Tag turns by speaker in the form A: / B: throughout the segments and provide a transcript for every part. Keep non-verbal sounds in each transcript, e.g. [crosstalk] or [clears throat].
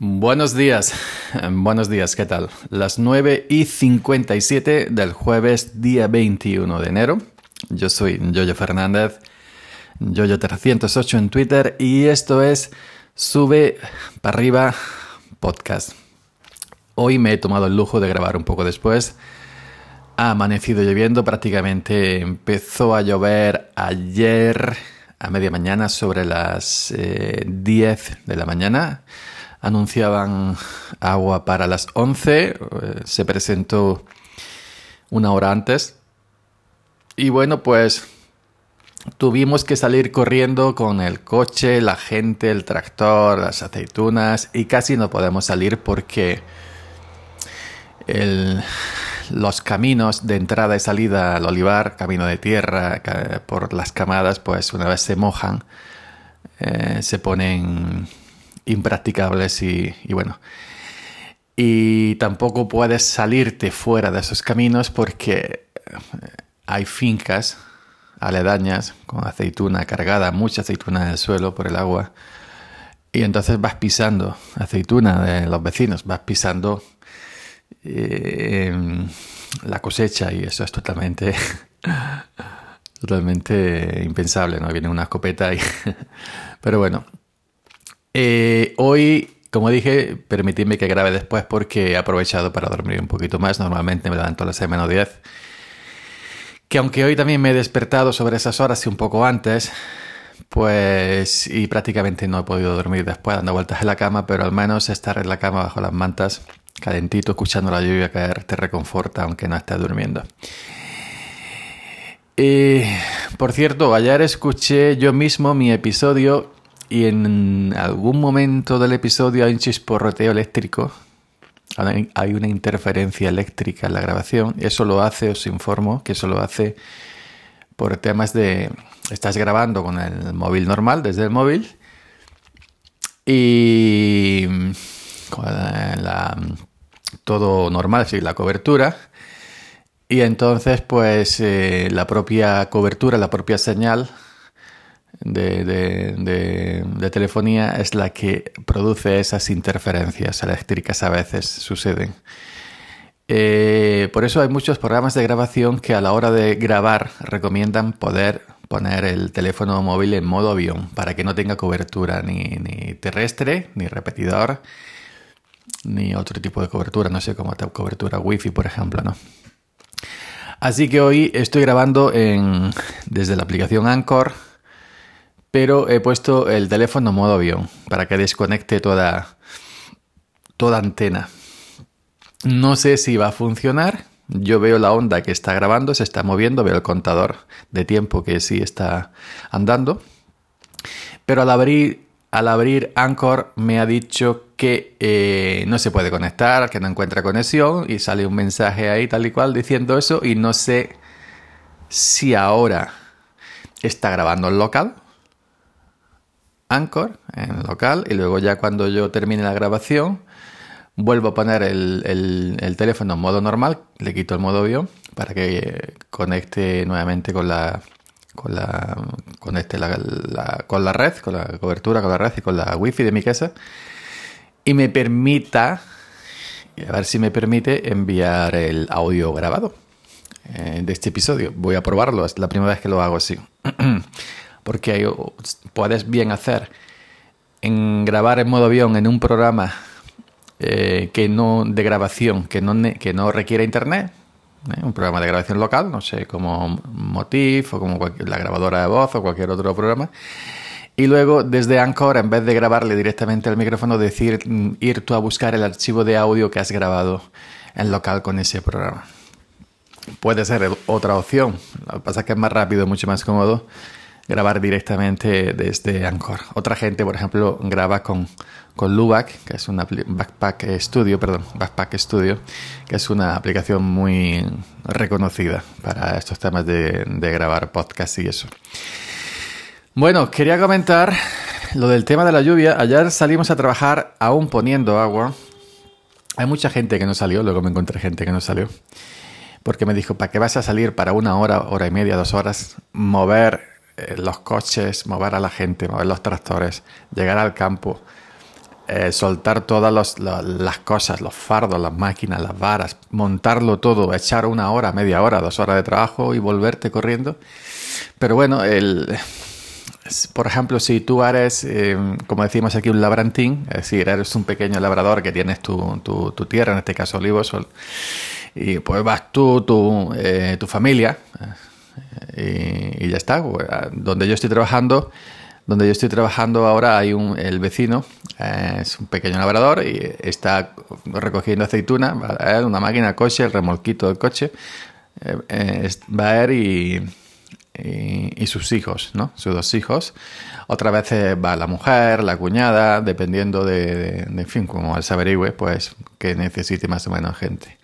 A: Buenos días, [laughs] buenos días, ¿qué tal? Las 9 y 57 del jueves, día 21 de enero. Yo soy Yoyo Fernández, Yoyo308 en Twitter y esto es Sube para arriba podcast. Hoy me he tomado el lujo de grabar un poco después. Ha amanecido lloviendo, prácticamente empezó a llover ayer a media mañana sobre las 10 eh, de la mañana anunciaban agua para las 11, eh, se presentó una hora antes. Y bueno, pues tuvimos que salir corriendo con el coche, la gente, el tractor, las aceitunas y casi no podemos salir porque los caminos de entrada y salida al olivar, camino de tierra, por las camadas, pues una vez se mojan, eh, se ponen impracticables y, bueno. Y tampoco puedes salirte fuera de esos caminos porque eh, hay fincas aledañas con aceituna cargada, mucha aceituna en el suelo por el agua. Y entonces vas pisando aceituna de los vecinos, vas pisando eh, la cosecha y eso es totalmente, [laughs] totalmente impensable, ¿no? Viene una escopeta y... [laughs] Pero bueno, eh, hoy, como dije, permitidme que grabe después porque he aprovechado para dormir un poquito más. Normalmente me levanto a las 6 menos 10. Que aunque hoy también me he despertado sobre esas horas y un poco antes, pues y prácticamente no he podido dormir después dando vueltas en la cama, pero al menos estar en la cama bajo las mantas, calentito, escuchando la lluvia caer, te reconforta aunque no estés durmiendo. Y, por cierto, ayer escuché yo mismo mi episodio y en algún momento del episodio hay un chisporroteo eléctrico, hay una interferencia eléctrica en la grabación. Eso lo hace, os informo, que eso lo hace por temas de... Estás grabando con el móvil normal, desde el móvil, y con la, todo normal, sí, la cobertura. Y entonces, pues eh, la propia cobertura, la propia señal de, telefonía es la que produce esas interferencias eléctricas a veces suceden. Eh, por eso hay muchos programas de grabación que a la hora de grabar recomiendan poder poner el teléfono móvil en modo avión para que no tenga cobertura ni, terrestre, ni repetidor, ni otro tipo de cobertura, no sé, como cobertura wifi, por ejemplo, ¿no? Así que hoy estoy grabando en, desde la aplicación Anchor pero he puesto el teléfono en modo avión para que desconecte toda, toda antena. No sé si va a funcionar. Yo veo la onda que está grabando, se está moviendo, veo el contador de tiempo que sí está andando. Pero al abrir, al abrir Anchor me ha dicho que eh, no se puede conectar, que no encuentra conexión y sale un mensaje ahí tal y cual diciendo eso y no sé si ahora está grabando el local Anchor en local y luego ya cuando yo termine la grabación vuelvo a poner el, teléfono en modo normal, le quito el modo avión para que conecte nuevamente con la con la conecte la, con la red, con la cobertura, con la red y con la wifi de mi casa y me permita a ver si me permite enviar el audio grabado eh, de este episodio. Voy a probarlo, es la primera vez que lo hago así. [clears throat] porque puedes bien hacer en grabar en modo avión en un programa eh, que no de grabación que no, que no requiere internet, ¿eh? un programa de grabación local, no sé, como Motif o como la grabadora de voz o cualquier otro programa. Y luego desde Anchor, en vez de grabarle directamente al micrófono, decir, mm, ir tú a buscar el archivo de audio que has grabado en local con ese programa. Puede ser otra opción. Lo que pasa es que es más rápido, mucho más cómodo grabar directamente desde Anchor. Otra gente, por ejemplo, graba con, con Lubac, que es una Backpack Studio, perdón, Backpack Studio, que es una aplicación muy reconocida para estos temas de, de grabar podcast y eso. Bueno, quería comentar lo del tema de la lluvia. Ayer salimos a trabajar aún poniendo agua. Hay mucha gente que no salió, luego me encontré gente que no salió. Porque me dijo, ¿para qué vas a salir para una hora, hora y media, dos horas, mover eh, los coches, mover a la gente, mover los tractores, llegar al campo, eh, soltar todas las cosas, los fardos, las máquinas, las varas, montarlo todo, echar una hora, media hora, dos horas de trabajo y volverte corriendo. Pero bueno, el, por ejemplo, si tú eres, eh, como decimos aquí, un labrantín, es decir, eres un pequeño labrador que tienes tu, tu, tierra, en este caso olivos, y pues vas tú, tu, tu familia, y, ya está. Pues, donde yo estoy trabajando, donde yo estoy trabajando ahora hay un, el vecino, eh, es un pequeño labrador y está recogiendo aceituna, va a una máquina coche, el remolquito del coche, eh, va a ir y, sus hijos, ¿no? Sus dos hijos. Otra vez va la mujer, la cuñada, dependiendo de, en fin, como se averigüe, pues que necesite más o menos gente.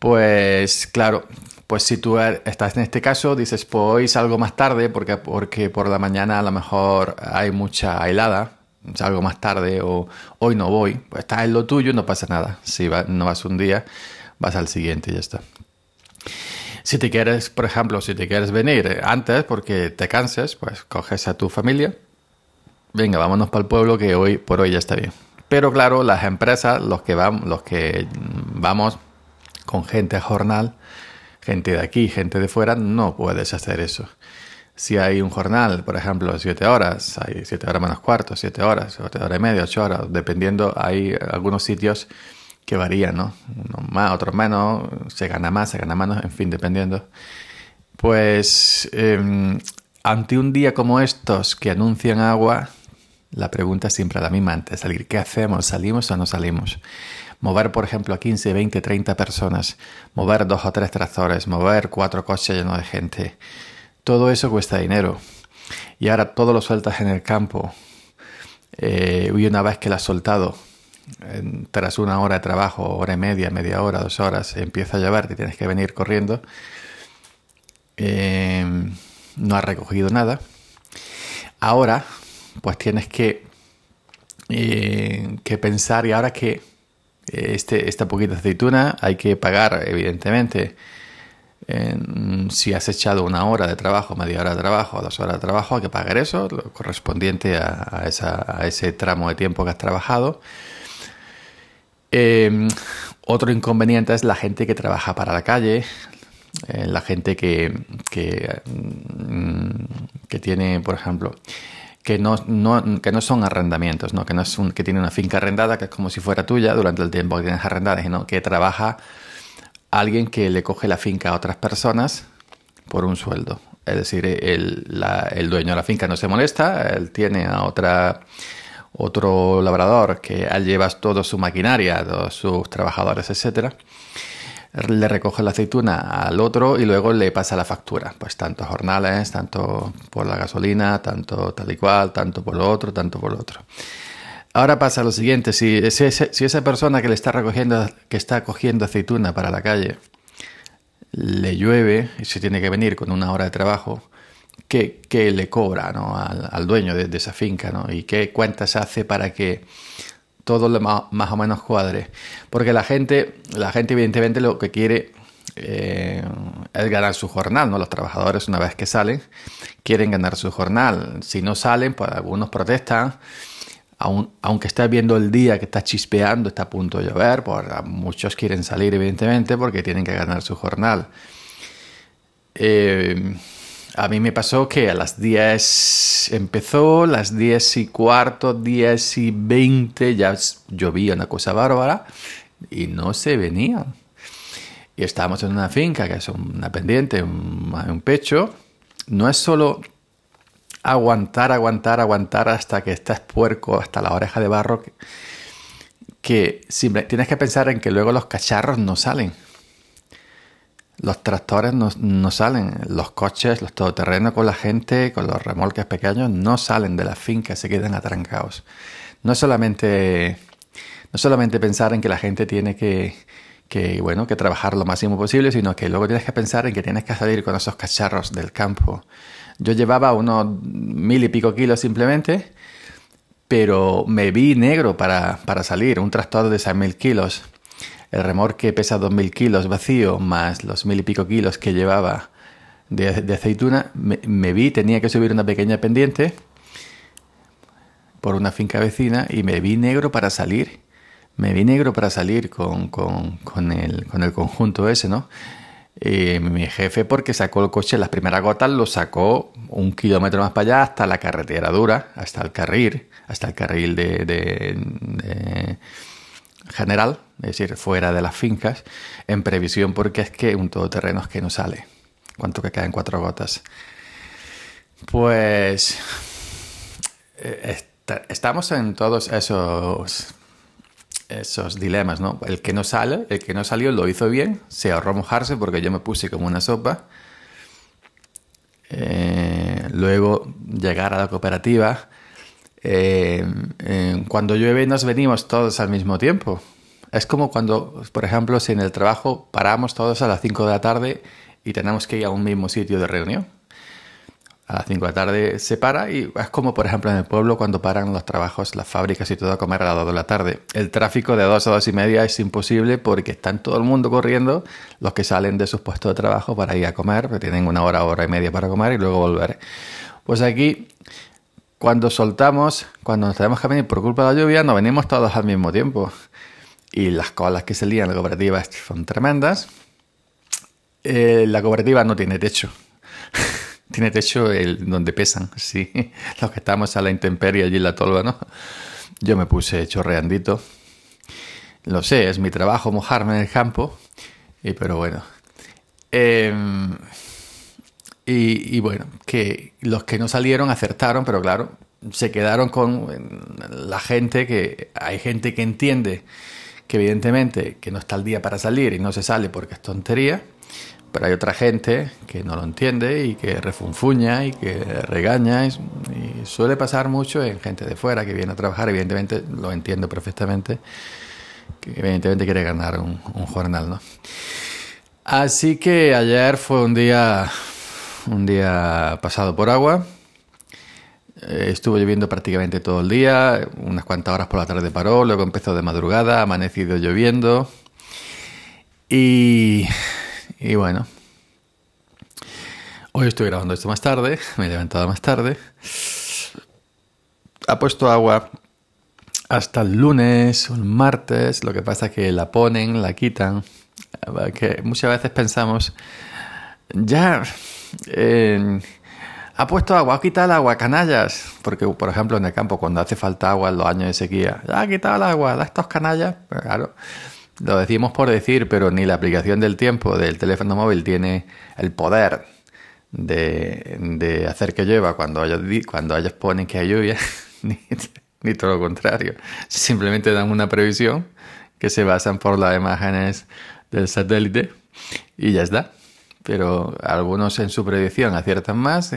A: Pues claro, pues si tú er, estás en este caso, dices, pues salgo más tarde porque, porque por la mañana a lo mejor hay mucha helada, salgo más tarde o hoy no voy, pues estás en lo tuyo, no pasa nada. Si no vas un día, vas al siguiente y ya está. Si te quieres, por ejemplo, si te quieres venir antes porque te canses, pues coges a tu familia, venga, vámonos para el pueblo que hoy por hoy ya está bien. Pero claro, las empresas, los que vamos, los que vamos con gente a jornal, gente de aquí, gente de fuera, no puedes hacer eso. Si hay un jornal, por ejemplo, siete horas, hay siete horas menos cuarto, siete horas, siete horas y media, ocho horas, dependiendo, hay algunos sitios que varían, ¿no? Unos más, otros menos, se gana más, se gana menos, en fin, dependiendo. Pues em, ante un día como estos que anuncian agua, la pregunta es siempre la misma antes de salir. ¿Qué hacemos? ¿Salimos o no salimos? Mover, por ejemplo, a 15, 20, 30 personas, mover dos o tres tractores, mover cuatro coches llenos de gente. Todo eso cuesta dinero. Y ahora todo lo sueltas en el campo. Eh, y una vez que lo has soltado, tras una hora de trabajo, hora y media, media hora, dos horas, empieza a llover, te tienes que venir corriendo. Eh, no has recogido nada. Ahora, pues tienes que, eh, que pensar, ¿y ahora que este, esta poquita aceituna hay que pagar, evidentemente. si has echado una hora de trabajo, media hora de trabajo, dos horas de trabajo, hay que pagar eso, lo correspondiente a, ese tramo de tiempo que has trabajado. Em, otro inconveniente es la gente que trabaja para la calle, eh, la gente que, que, mm, que tiene, por ejemplo, que no, no, que no son arrendamientos, ¿no? que no es un, que tiene una finca arrendada que es como si fuera tuya durante el tiempo que tienes arrendada, sino que trabaja alguien que le coge la finca a otras personas por un sueldo. Es decir, el, el dueño de la finca no se molesta, él tiene a otra otro labrador que lleva toda su maquinaria, todos sus trabajadores, etcétera le recoge la aceituna al otro y luego le pasa la factura. Pues tanto jornales, tanto por la gasolina, tanto tal y cual, tanto por lo otro, tanto por lo otro. Ahora pasa lo siguiente, si, esa persona que le está recogiendo, que está cogiendo aceituna para la calle, le llueve y se tiene que venir con una hora de trabajo, ¿qué, le cobra ¿no? al, dueño de, de, esa finca? ¿no? ¿Y qué cuentas hace para que todo lo más, o menos cuadre. Porque la gente, la gente evidentemente lo que quiere eh, es ganar su jornal, ¿no? Los trabajadores una vez que salen quieren ganar su jornal. Si no salen, pues algunos protestan. aunque esté viendo el día que está chispeando, está a punto de llover, pues muchos quieren salir evidentemente porque tienen que ganar su jornal. Eh, a mí me pasó que a las 10 empezó, las 10 y cuarto, 10 y 20 ya llovía una cosa bárbara y no se venía. Y estábamos en una finca que es una pendiente, un, pecho. No es solo aguantar, aguantar, aguantar hasta que estás puerco, hasta la oreja de barro, que, que tienes que pensar en que luego los cacharros no salen los tractores no, salen, los coches, los todoterrenos con la gente, con los remolques pequeños, no salen de la finca, se quedan atrancados. No solamente, no solamente pensar en que la gente tiene que, que, bueno, que trabajar lo máximo posible, sino que luego tienes que pensar en que tienes que salir con esos cacharros del campo. Yo llevaba unos mil y pico kilos simplemente, pero me vi negro para, para salir, un tractor de seis mil kilos el remolque pesa 2.000 kilos vacío, más los mil y pico kilos que llevaba de, aceituna, me, vi, tenía que subir una pequeña pendiente por una finca vecina y me vi negro para salir. Me vi negro para salir con, con, con, el, con el conjunto ese, ¿no? Y mi jefe, porque sacó el coche, las primeras gotas lo sacó un kilómetro más para allá hasta la carretera dura, hasta el carril, hasta el carril de general, es decir, fuera de las fincas, en previsión porque es que un todoterreno es que no sale. ¿Cuánto que caen cuatro gotas? Pues eh, estamos en todos esos esos dilemas, ¿no? El que no sale, el que no salió lo hizo bien, se ahorró mojarse porque yo me puse como una sopa. Eh, luego llegar a la cooperativa. Eh, cuando llueve nos venimos todos al mismo tiempo. Es como cuando, por ejemplo, si en el trabajo paramos todos a las 5 de la tarde y tenemos que ir a un mismo sitio de reunión a las 5 de la tarde se para y es como por ejemplo en el pueblo cuando paran los trabajos, las fábricas y todo a comer a las 2 de la tarde. El tráfico de 2 a 2 y media es imposible porque están todo el mundo corriendo, los que salen de sus puestos de trabajo para ir a comer, tienen una hora, hora y media para comer y luego volver. Pues aquí, cuando soltamos, cuando nos tenemos que venir por culpa de la lluvia, nos venimos todos al mismo tiempo. Y las colas que se lían la cooperativa son tremendas. Eh, la cooperativa no tiene techo. [laughs] Tiene techo el, donde pesan, sí. [laughs] Los que estamos a la intemperie allí en la tolva, ¿no? Yo me puse chorreandito. Lo sé, es mi trabajo mojarme en el campo. Y, pero bueno. Em, y, bueno, que los que no salieron acertaron, pero claro, se quedaron con la gente que. Hay gente que entiende que evidentemente que no está el día para salir y no se sale porque es tontería. Pero hay otra gente que no lo entiende y que refunfuña y que regaña. Y, suele pasar mucho en gente de fuera que viene a trabajar. Evidentemente, lo entiendo perfectamente. Que evidentemente quiere ganar un, jornal, ¿no? Así que ayer fue un día, un día pasado por agua. Eh, estuvo lloviendo prácticamente todo el día. Unas cuantas horas por la tarde paró. Luego empezó de madrugada. Amanecido lloviendo. Y y bueno, hoy estoy grabando esto más tarde, [laughs] me he levantado más tarde. Ha puesto agua hasta el lunes o el martes, lo que pasa es que la ponen, la quitan, que muchas veces pensamos, ya, ha puesto agua, ha quitado el agua, canallas, porque por ejemplo en el campo cuando hace falta agua en los años de sequía, ha quitado el agua, da estos canallas, pero claro, lo decimos por decir, pero ni la aplicación del tiempo del teléfono móvil tiene el poder de, hacer que llueva cuando ellos, cuando ellos ponen que hay lluvia, [laughs] ni, todo lo contrario. Simplemente dan una previsión que se basan por las imágenes del satélite y ya está. Pero algunos en su predicción aciertan más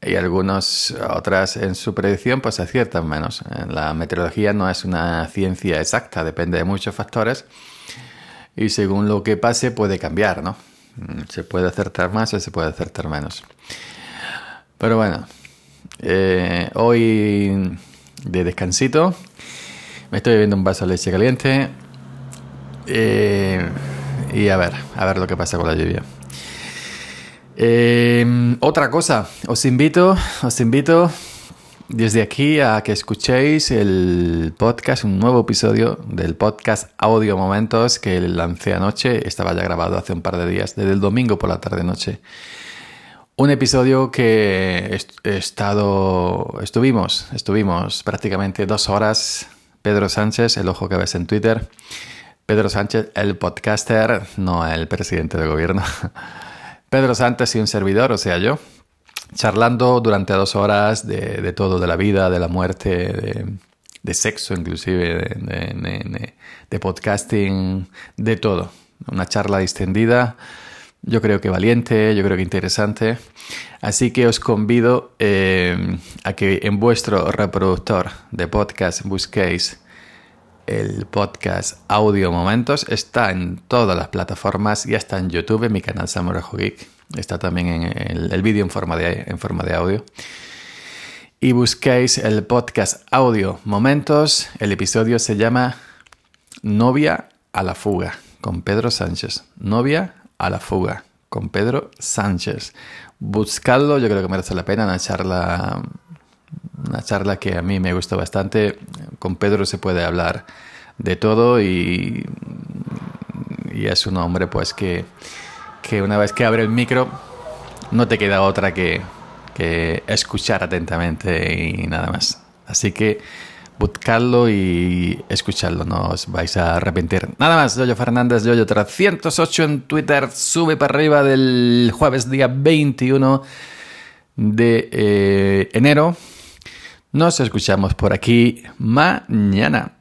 A: y algunas otras en su predicción pues aciertan menos. La meteorología no es una ciencia exacta, depende de muchos factores y según lo que pase puede cambiar, ¿no? Mm, se puede acertar más o se puede acertar menos. Pero bueno, eh, hoy de descansito, me estoy bebiendo un vaso de leche caliente eh, y a ver, a ver lo que pasa con la lluvia. Em, otra cosa, os invito, os invito desde aquí a que escuchéis el podcast, un nuevo episodio del podcast Audio Momentos que lancé anoche, estaba ya grabado hace un par de días, desde el domingo por la tarde noche. Un episodio que he estado, estuvimos, estuvimos prácticamente dos horas. Pedro Sánchez, el ojo que ves en Twitter. Pedro Sánchez, el podcaster, no el presidente del gobierno. [laughs] Pedro Santos y un servidor, o sea yo, charlando durante dos horas de, todo, de la vida, de la muerte, de, sexo inclusive, de, podcasting, de todo. Una charla distendida, yo creo que valiente, yo creo que interesante. Así que os convido eh, a que en vuestro reproductor de podcast busquéis el podcast Audio Momentos. Está en todas las plataformas, ya está en YouTube, en mi canal Samurejo Geek. Está también en el, vídeo en, forma de, en forma de audio. Y busquéis el podcast Audio Momentos. El episodio se llama Novia a la fuga con Pedro Sánchez. Novia a la fuga con Pedro Sánchez. Buscadlo, yo creo que merece la pena, una charla una charla que a mí me gustó bastante. Con Pedro se puede hablar de todo y, y es un hombre pues que, que una vez que abre el micro no te queda otra que, que escuchar atentamente y nada más. Así que buscarlo y escucharlo, no os vais a arrepentir. Nada más, Yoyo Fernández, Yoyo 308 en Twitter, sube para arriba del jueves día 21 de eh, enero. Nos escuchamos por aquí mañana.